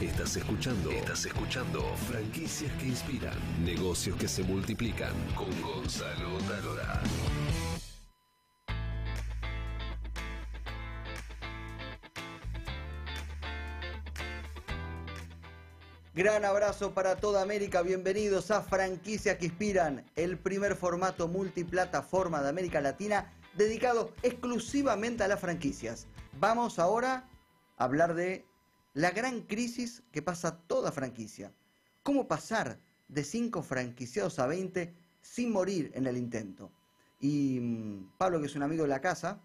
Estás escuchando. Estás escuchando. Franquicias que inspiran. Negocios que se multiplican. Con Gonzalo Talora. Gran abrazo para toda América, bienvenidos a Franquicias que Inspiran, el primer formato multiplataforma de América Latina dedicado exclusivamente a las franquicias. Vamos ahora a hablar de la gran crisis que pasa toda franquicia. ¿Cómo pasar de 5 franquiciados a 20 sin morir en el intento? Y mm, Pablo, que es un amigo de la casa,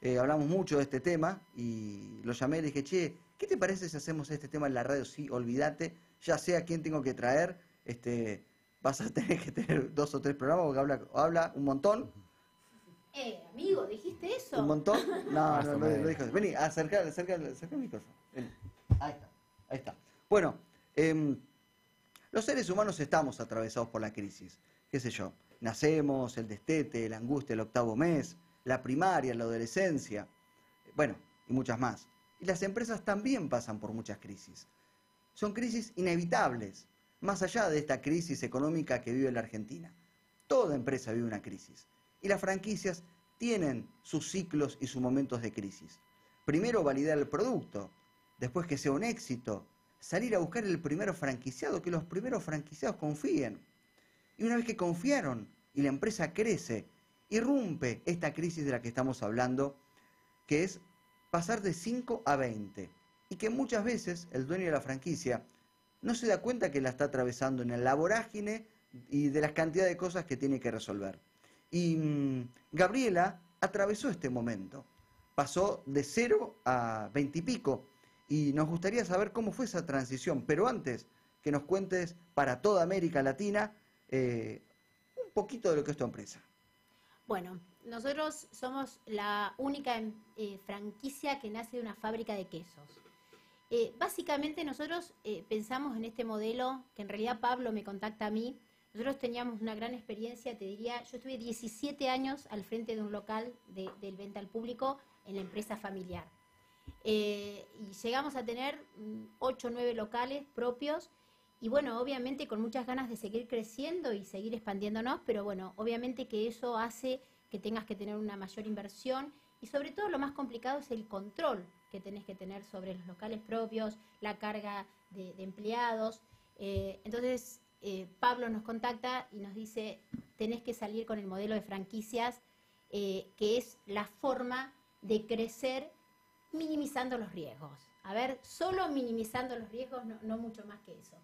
eh, hablamos mucho de este tema y lo llamé y le dije, che, ¿qué te parece si hacemos este tema en la radio? Sí, olvídate, ya sé a quién tengo que traer, este, vas a tener que tener dos o tres programas porque habla, habla un montón. Eh, amigo, ¿dijiste eso? ¿Un montón? No, no, no, lo dijo. Vení, acerca, acerca, acerca el micrófono. Vení. Ahí está, ahí está. Bueno, em, los seres humanos estamos atravesados por la crisis. ¿Qué sé yo? Nacemos, el destete, la angustia, el octavo mes, la primaria, la adolescencia, bueno, y muchas más. Y las empresas también pasan por muchas crisis. Son crisis inevitables, más allá de esta crisis económica que vive la Argentina. Toda empresa vive una crisis. Y las franquicias tienen sus ciclos y sus momentos de crisis. Primero validar el producto, después que sea un éxito, salir a buscar el primero franquiciado, que los primeros franquiciados confíen. Y una vez que confiaron y la empresa crece, irrumpe esta crisis de la que estamos hablando, que es pasar de 5 a 20. Y que muchas veces el dueño de la franquicia no se da cuenta que la está atravesando en la vorágine y de las cantidades de cosas que tiene que resolver. Y mm, Gabriela atravesó este momento. Pasó de 0 a 20 y pico. Y nos gustaría saber cómo fue esa transición. Pero antes, que nos cuentes para toda América Latina eh, un poquito de lo que es tu empresa. Bueno, nosotros somos la única em, eh, franquicia que nace de una fábrica de quesos. Eh, básicamente nosotros pensamos en este modelo, que en realidad Pablo me contacta a mí. Nosotros teníamos una gran experiencia, te diría, yo estuve 17 años al frente de un local de, del venta al público en la empresa familiar. Y llegamos a tener 8 o 9 locales propios y bueno, obviamente con muchas ganas de seguir creciendo y seguir expandiéndonos, pero bueno, obviamente que eso hace que tengas que tener una mayor inversión y sobre todo lo más complicado es el control que tenés que tener sobre los locales propios, la carga de, empleados. Eh, entonces, eh, Pablo nos contacta y nos dice, tenés que salir con el modelo de franquicias, eh, que es la forma de crecer minimizando los riesgos. A ver, solo minimizando los riesgos, no mucho más que eso.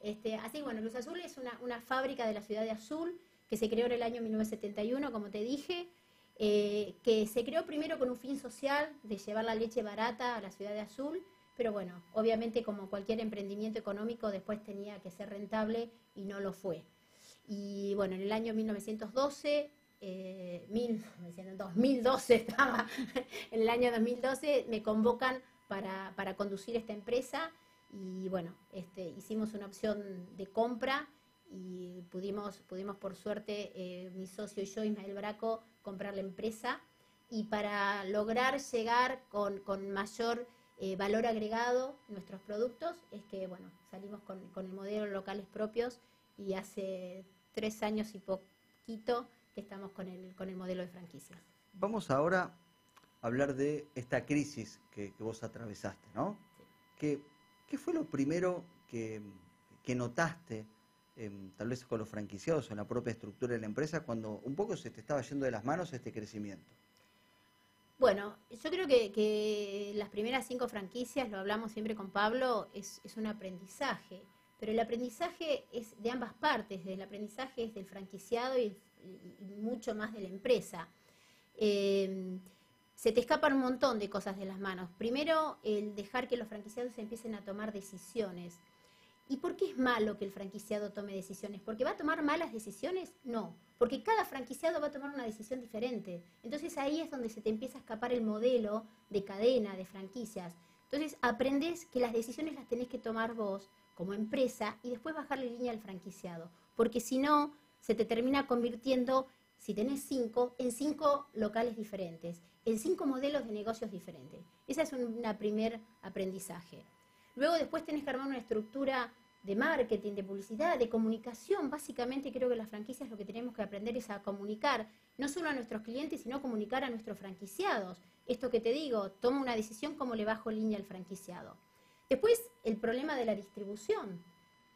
Este, así bueno, Luz Azul es una, fábrica de la ciudad de Azul que se creó en el año 1971, como te dije, eh, que se creó primero con un fin social de llevar la leche barata a la ciudad de Azul, pero bueno, obviamente como cualquier emprendimiento económico después tenía que ser rentable y no lo fue. Y bueno, en el año 1912, eh, 2012 estaba, en el año 2012 me convocan para, para conducir esta empresa y bueno, este, hicimos una opción de compra y pudimos, pudimos por suerte, eh, mi socio y yo, Ismael Braco, comprar la empresa y para lograr llegar con, mayor eh, valor agregado nuestros productos es que bueno, salimos con, el modelo locales propios y hace tres años y poquito que estamos con el, con el modelo de franquicias. Vamos ahora a hablar de esta crisis que, vos atravesaste, ¿no? Que ¿Qué fue lo primero que, notaste, em, tal vez con los franquiciados o en la propia estructura de la empresa, cuando un poco se te estaba yendo de las manos este crecimiento? Bueno, yo creo que, las primeras cinco franquicias, lo hablamos siempre con Pablo, es, un aprendizaje, pero el aprendizaje es de ambas partes, el aprendizaje es del franquiciado y, mucho más de la empresa. Em, se te escapan un montón de cosas de las manos. Primero, el dejar que los franquiciados empiecen a tomar decisiones. ¿Y por qué es malo que el franquiciado tome decisiones? ¿Porque va a tomar malas decisiones? No, porque cada franquiciado va a tomar una decisión diferente. Entonces ahí es donde se te empieza a escapar el modelo de cadena, de franquicias. Entonces aprendes que las decisiones las tenés que tomar vos como empresa y después bajarle línea al franquiciado. Porque si no, se te termina convirtiendo si tenés cinco, en cinco locales diferentes, en cinco modelos de negocios diferentes. Ese es un primer aprendizaje. Luego después tenés que armar una estructura de marketing, de publicidad, de comunicación. Básicamente creo que las franquicias lo que tenemos que aprender es a comunicar, no solo a nuestros clientes, sino comunicar a nuestros franquiciados. Esto que te digo, toma una decisión, cómo le bajo línea al franquiciado. Después, el problema de la distribución.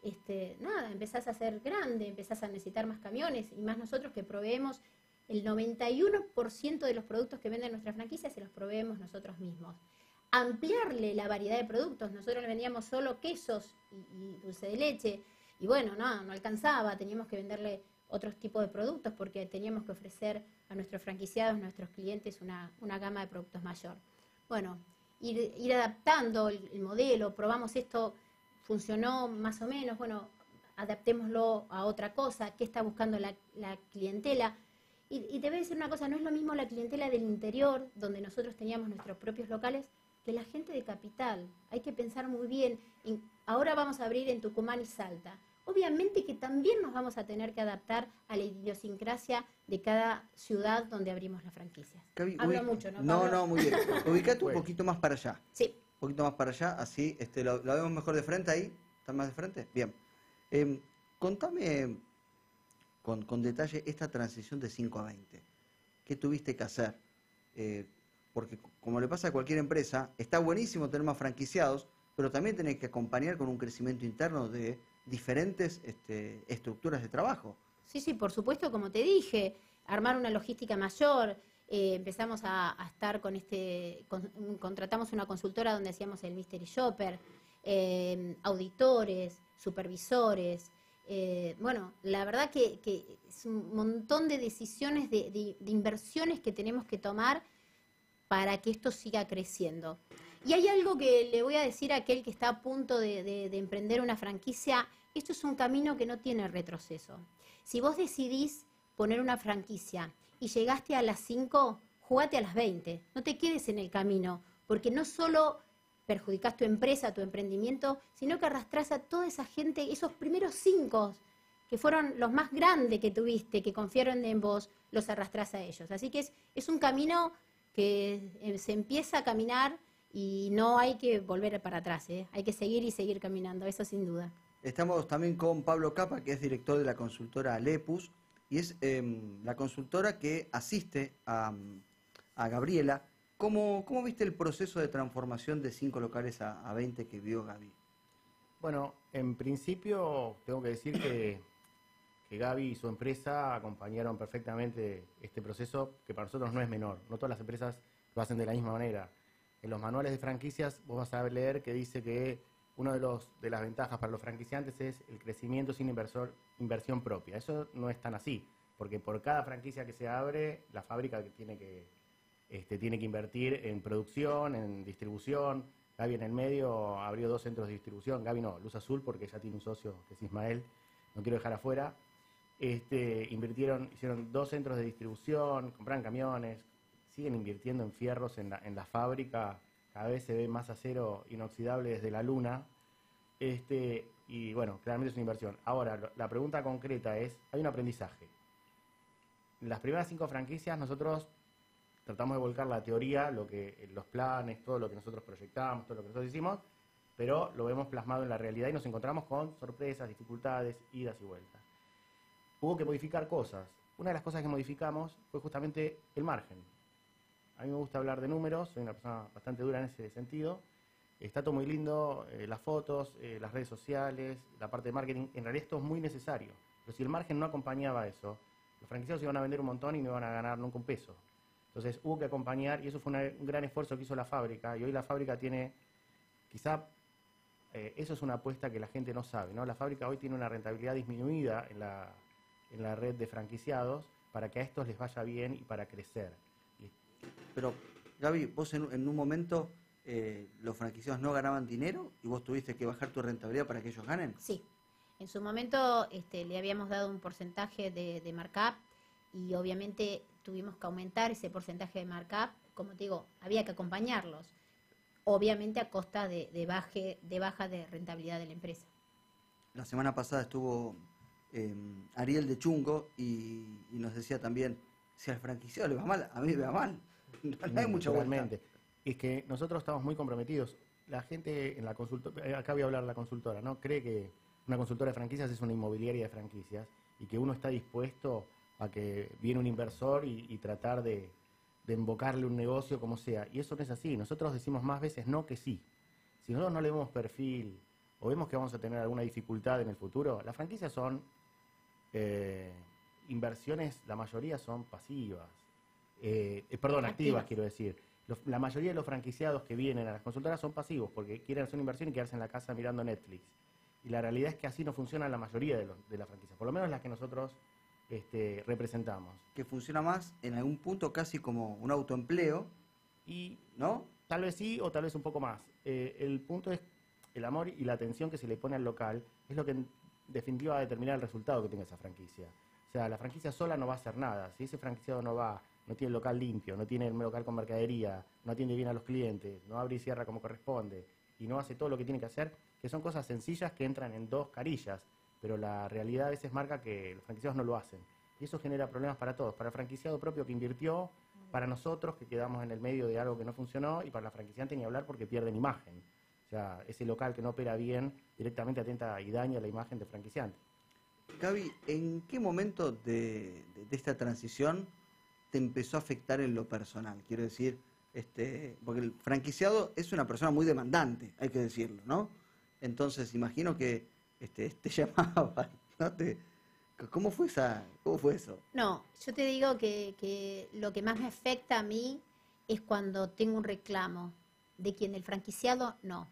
Este, nada, empezás a ser grande, empezás a necesitar más camiones y más nosotros que proveemos el 91% de los productos que venden nuestra franquicia se los proveemos nosotros mismos. Ampliarle la variedad de productos. Nosotros le vendíamos solo quesos y, dulce de leche. Y bueno, no, no alcanzaba. Teníamos que venderle otros tipos de productos porque teníamos que ofrecer a nuestros franquiciados, a nuestros clientes, una, gama de productos mayor. Bueno, ir, adaptando el, modelo, probamos esto, funcionó más o menos, bueno, adaptémoslo a otra cosa, qué está buscando la, la clientela. Y, y, te voy a decir una cosa, no es lo mismo la clientela del interior, donde nosotros teníamos nuestros propios locales, que la gente de capital. Hay que pensar muy bien. ahora vamos a abrir en Tucumán y Salta. Obviamente que también nos vamos a tener que adaptar a la idiosincrasia de cada ciudad donde abrimos la franquicia. Hablo mucho, ¿no? No, no, muy bien. Ubicate un poquito más para allá. Sí. Poquito más para allá, así este, lo, vemos mejor de frente ahí. ¿Está más de frente? Bien. Eh, contame con, detalle esta transición de 5 a 20. ¿Qué tuviste que hacer? Eh, porque como le pasa a cualquier empresa, está buenísimo tener más franquiciados, pero también tenés que acompañar con un crecimiento interno de diferentes este, estructuras de trabajo. Sí, sí, por supuesto, como te dije, armar una logística mayor. Eh, empezamos a, estar con este, contratamos una consultora donde hacíamos el Mystery Shopper, eh, auditores, supervisores, eh, bueno, la verdad que, es un montón de decisiones, de, inversiones que tenemos que tomar para que esto siga creciendo. Y hay algo que le voy a decir a aquel que está a punto de, emprender una franquicia, esto es un camino que no tiene retroceso. Si vos decidís poner una franquicia y llegaste a las 5, jugate a las 20, no te quedes en el camino, porque no solo perjudicas tu empresa, tu emprendimiento, sino que arrastras a toda esa gente, esos primeros cinco que fueron los más grandes que tuviste, que confiaron en vos, los arrastras a ellos. Así que es, es un camino que eh, se empieza a caminar y no hay que volver para atrás, ¿eh? hay que seguir y seguir caminando, eso sin duda. Estamos también con Pablo Capa, que es director de la consultora Lepus, y es em, la consultora que asiste a, a Gabriela ¿Cómo, viste el proceso de transformación de cinco locales a, 20 que vio Gaby? Bueno, en principio tengo que decir que, que Gaby y su empresa acompañaron perfectamente este proceso, que para nosotros no es menor. No todas las empresas lo hacen de la misma manera. En los manuales de franquicias vos vas a leer que dice que una de, los, de las ventajas para los franquiciantes es el crecimiento sin inversión propia. Eso no es tan así, porque por cada franquicia que se abre, la fábrica tiene que este, tiene que invertir en producción, en distribución. Gaby en el medio abrió dos centros de distribución. Gaby no, Luz Azul, porque ya tiene un socio que es Ismael, no quiero dejar afuera. Este, invirtieron, hicieron dos centros de distribución, compraron camiones, siguen invirtiendo en fierros en la, fábrica, cada vez se ve más acero inoxidable desde la luna. Este, y bueno, claramente es una inversión. Ahora, la pregunta concreta es, hay un aprendizaje. las primeras cinco franquicias nosotros tratamos de volcar la teoría, lo que, los planes, todo lo que nosotros proyectamos, todo lo que nosotros hicimos, pero lo vemos plasmado en la realidad y nos encontramos con sorpresas, dificultades, idas y vueltas. Hubo que modificar cosas. Una de las cosas que modificamos fue justamente el margen. A mí me gusta hablar de números, soy una persona bastante dura en ese sentido. Está todo muy lindo, eh, las fotos, eh, las redes sociales, la parte de marketing. En realidad esto es muy necesario. Pero si el margen no acompañaba eso, los franquiciados iban a vender un montón y no iban a ganar nunca un peso. Entonces hubo que acompañar y eso fue un gran esfuerzo que hizo la fábrica y hoy la fábrica tiene, quizá eh, eso es una apuesta que la gente no sabe, ¿no? La fábrica hoy tiene una rentabilidad disminuida en la, en la red de franquiciados para que a estos les vaya bien y para crecer. Pero, Gaby, vos en, un momento eh, los franquiciados no ganaban dinero y vos tuviste que bajar tu rentabilidad para que ellos ganen. Sí. En su momento este, le habíamos dado un porcentaje de, de markup y obviamente tuvimos que aumentar ese porcentaje de markup, como te digo, había que acompañarlos, obviamente a costa de, baje, de baja de rentabilidad de la empresa. La semana pasada estuvo em, Ariel de Chungo y, nos decía también, si al franquiciado le va mal, a mí me va mal. No hay mucha Es que nosotros estamos muy comprometidos. la gente en la consultora, eh, acá voy a hablar de la consultora, ¿no? Cree que una consultora de franquicias es una inmobiliaria de franquicias y que uno está dispuesto a que viene un inversor y, tratar de, de, embocarle un negocio como sea. Y eso no es así. Nosotros decimos más veces no que sí. Si nosotros no le vemos perfil o vemos que vamos a tener alguna dificultad en el futuro, las franquicias son eh, inversiones, la mayoría son pasivas. Eh, eh, perdón, activas, quiero decir. la mayoría de los franquiciados que vienen a las consultoras son pasivos porque quieren hacer una inversión y quedarse en la casa mirando Netflix. Y la realidad es que así no funciona la mayoría de, de las franquicias, por lo menos las que nosotros este, representamos. Que funciona más en algún punto casi como un autoempleo. Y, ¿no? Tal vez sí o tal vez un poco más. Eh, el punto es el amor y la atención que se le pone al local es lo que en definitiva va a determinar el resultado que tenga esa franquicia. O sea, la franquicia sola no va a hacer nada. Si ese franquiciado no va, no tiene local limpio, no tiene el local con mercadería, no atiende bien a los clientes, no abre y cierra como corresponde y no hace todo lo que tiene que hacer, que son cosas sencillas que entran en dos carillas, pero la realidad a veces marca que los franquiciados no lo hacen. Y eso genera problemas para todos, para el franquiciado propio que invirtió, para nosotros que quedamos en el medio de algo que no funcionó y para la franquiciante ni hablar porque pierden imagen. O sea, ese local que no opera bien directamente atenta y daña la imagen del franquiciante. Gaby, ¿en qué momento de, esta transición te empezó a afectar en lo personal? Quiero decir, este, porque el franquiciado es una persona muy demandante, hay que decirlo, ¿no? Entonces, imagino que este, te llamaba, ¿no? Te, ¿cómo, fue esa, ¿Cómo fue eso? No, yo te digo que, que lo que más me afecta a mí es cuando tengo un reclamo. ¿De quien? ¿Del franquiciado? No,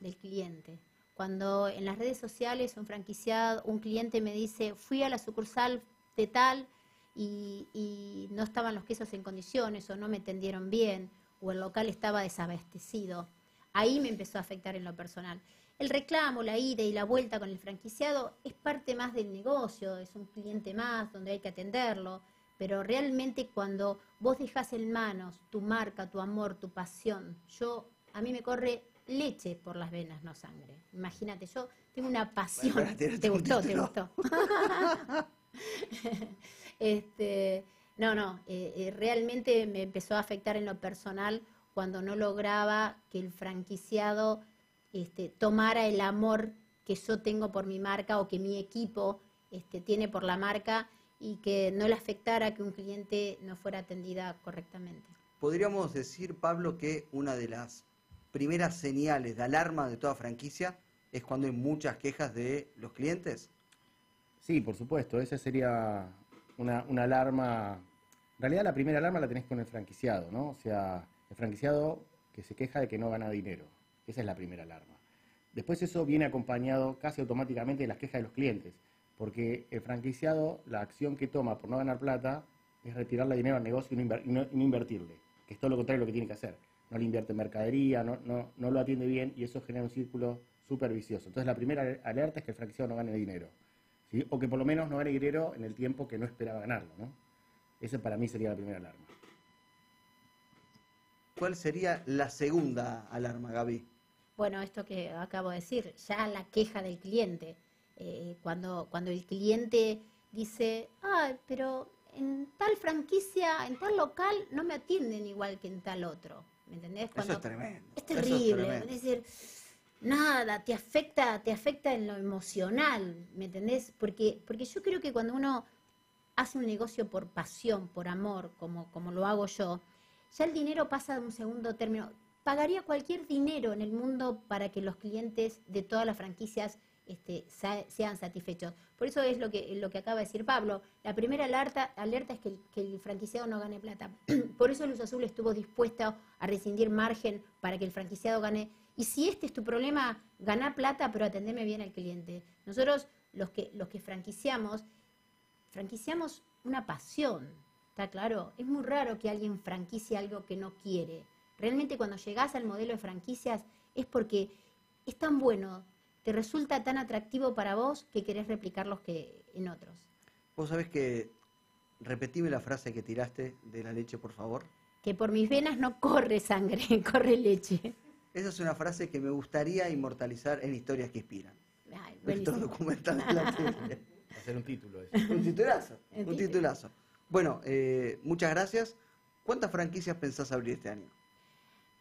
del cliente. Cuando en las redes sociales un franquiciado, un cliente me dice, fui a la sucursal de tal y, y no estaban los quesos en condiciones o no me tendieron bien o el local estaba desabastecido. Ahí me empezó a afectar en lo personal. El reclamo, la ida y la vuelta con el franquiciado es parte más del negocio, es un cliente más donde hay que atenderlo, pero realmente cuando vos dejas en manos tu marca, tu amor, tu pasión, yo a mí me corre leche por las venas, no sangre. Imagínate, yo tengo una pasión. ¿Te gustó? ¿Te gustó? este, no, no, eh, eh, realmente me empezó a afectar en lo personal cuando no lograba que el franquiciado este, tomara el amor que yo tengo por mi marca o que mi equipo este, tiene por la marca y que no le afectara que un cliente no fuera atendida correctamente. Podríamos decir, Pablo, que una de las primeras señales de alarma de toda franquicia es cuando hay muchas quejas de los clientes? Sí, por supuesto, esa sería una, alarma. En realidad la primera alarma la tenés con el franquiciado, ¿no? O sea, el franquiciado que se queja de que no gana dinero. Esa es la primera alarma. Después eso viene acompañado casi automáticamente de las quejas de los clientes, porque el franquiciado, la acción que toma por no ganar plata es retirarle dinero al negocio y no, invertirle, que es todo lo contrario de lo que tiene que hacer no le invierte en mercadería, no, no, no lo atiende bien y eso genera un círculo súper vicioso. Entonces la primera alerta es que el franquiciado no gane dinero, ¿sí? o que por lo menos no gane dinero en el tiempo que no esperaba ganarlo. ¿no? Esa para mí sería la primera alarma. ¿Cuál sería la segunda alarma, Gaby? Bueno, esto que acabo de decir, ya la queja del cliente. Eh, cuando, cuando el cliente dice, ah, pero en tal franquicia, en tal local, no me atienden igual que en tal otro. ¿Me entendés? Eso es tremendo. Es terrible. Es, decir, nada, te afecta, te afecta en lo emocional, ¿me entendés? Porque, porque yo creo que cuando uno hace un negocio por pasión, por amor, como, como lo hago yo, ya el dinero pasa de un segundo término. Pagaría cualquier dinero en el mundo para que los clientes de todas las franquicias este, sean satisfechos. Por eso es lo que, lo que acaba de decir Pablo. La primera alerta, alerta es que el, franquiciado no gane plata. Por eso Luz Azul estuvo dispuesta a rescindir margen para que el franquiciado gane. Y si este es tu problema, ganar plata, pero atendeme bien al cliente. Nosotros, los que, los que franquiciamos, franquiciamos una pasión. ¿Está claro? Es muy raro que alguien franquicie algo que no quiere. Realmente cuando llegás al modelo de franquicias es porque es tan bueno te resulta tan atractivo para vos que querés replicarlos que en otros. Vos sabés que, repetime la frase que tiraste de la leche, por favor. Que por mis venas no corre sangre, corre leche. Esa es una frase que me gustaría inmortalizar en historias que inspiran. Ay, documental de la tele. Hacer un título. Un titulazo, un titulazo. Bueno, eh, muchas gracias. ¿Cuántas franquicias pensás abrir este año?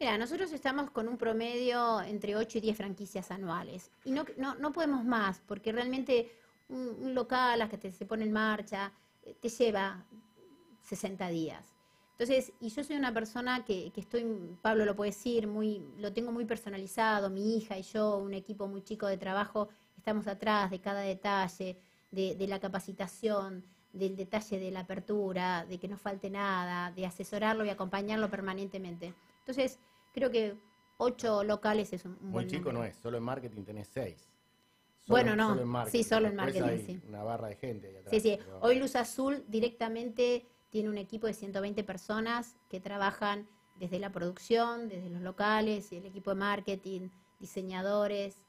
Mira, nosotros estamos con un promedio entre 8 y 10 franquicias anuales. Y no, no, no podemos más, porque realmente un, local hasta que se pone en marcha eh, te lleva 60 días. Entonces, y yo soy una persona que, que estoy, Pablo lo puede decir, muy, lo tengo muy personalizado, mi hija y yo, un equipo muy chico de trabajo, estamos atrás de cada detalle, de, de la capacitación, del detalle de la apertura, de que no falte nada, de asesorarlo y acompañarlo permanentemente. Entonces, creo que ocho locales es un Muy buen chico número. no es, solo en marketing tenés seis. Bueno, no. Solo. Sí, solo en marketing, hay sí. Una barra de gente ahí atrás. Sí, sí. pero- Hoy Luz Azul directamente tiene un equipo de 120 personas que trabajan desde la producción, desde los locales, y el equipo de marketing, diseñadores,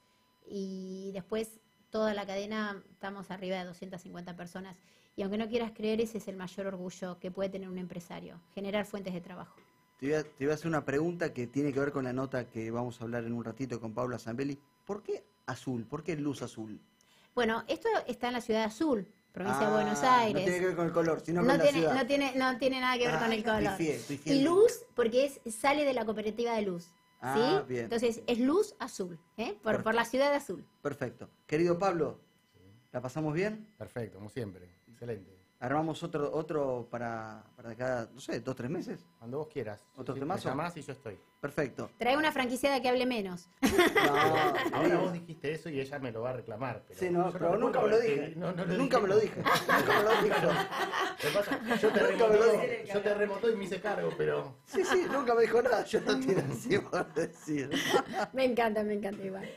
y después toda la cadena estamos arriba de 250 personas. Y aunque no quieras creer, ese es el mayor orgullo que puede tener un empresario, generar fuentes de trabajo. Te iba, te iba a hacer una pregunta que tiene que ver con la nota que vamos a hablar en un ratito con Paula Zambelli. ¿Por qué azul? ¿Por qué luz azul? Bueno, esto está en la ciudad de Azul, provincia de Ah, Buenos Aires. No tiene que ver con el color, sino no con la tiene, ciudad. no, tiene, no tiene nada que ver Ah, con el color. pifié, pifié y luz, porque es sale de la cooperativa de luz. Ah, ¿sí? bien. Entonces es luz azul, ¿eh? por, Perfecto. por la ciudad azul. Perfecto. Querido Pablo, ¿la pasamos bien? Perfecto, como siempre. Excelente. Armamos otro otro para, para cada, no sé, dos, tres meses. Cuando vos quieras. ¿Otro Sí? Me llamás y yo estoy. Perfecto. Trae una franquiciada que hable menos. No, Ahora vos dijiste eso y ella me lo va a reclamar. Pero Sí, no, pero nunca me lo dije. lo nunca me lo dije. Nunca me lo dijo. Lo yo te Nunca me lo remoto, dije. yo te remoto y me hice cargo, pero Sí, sí, nunca me dijo nada. Yo no tiene así por decir. me encanta, me encanta igual.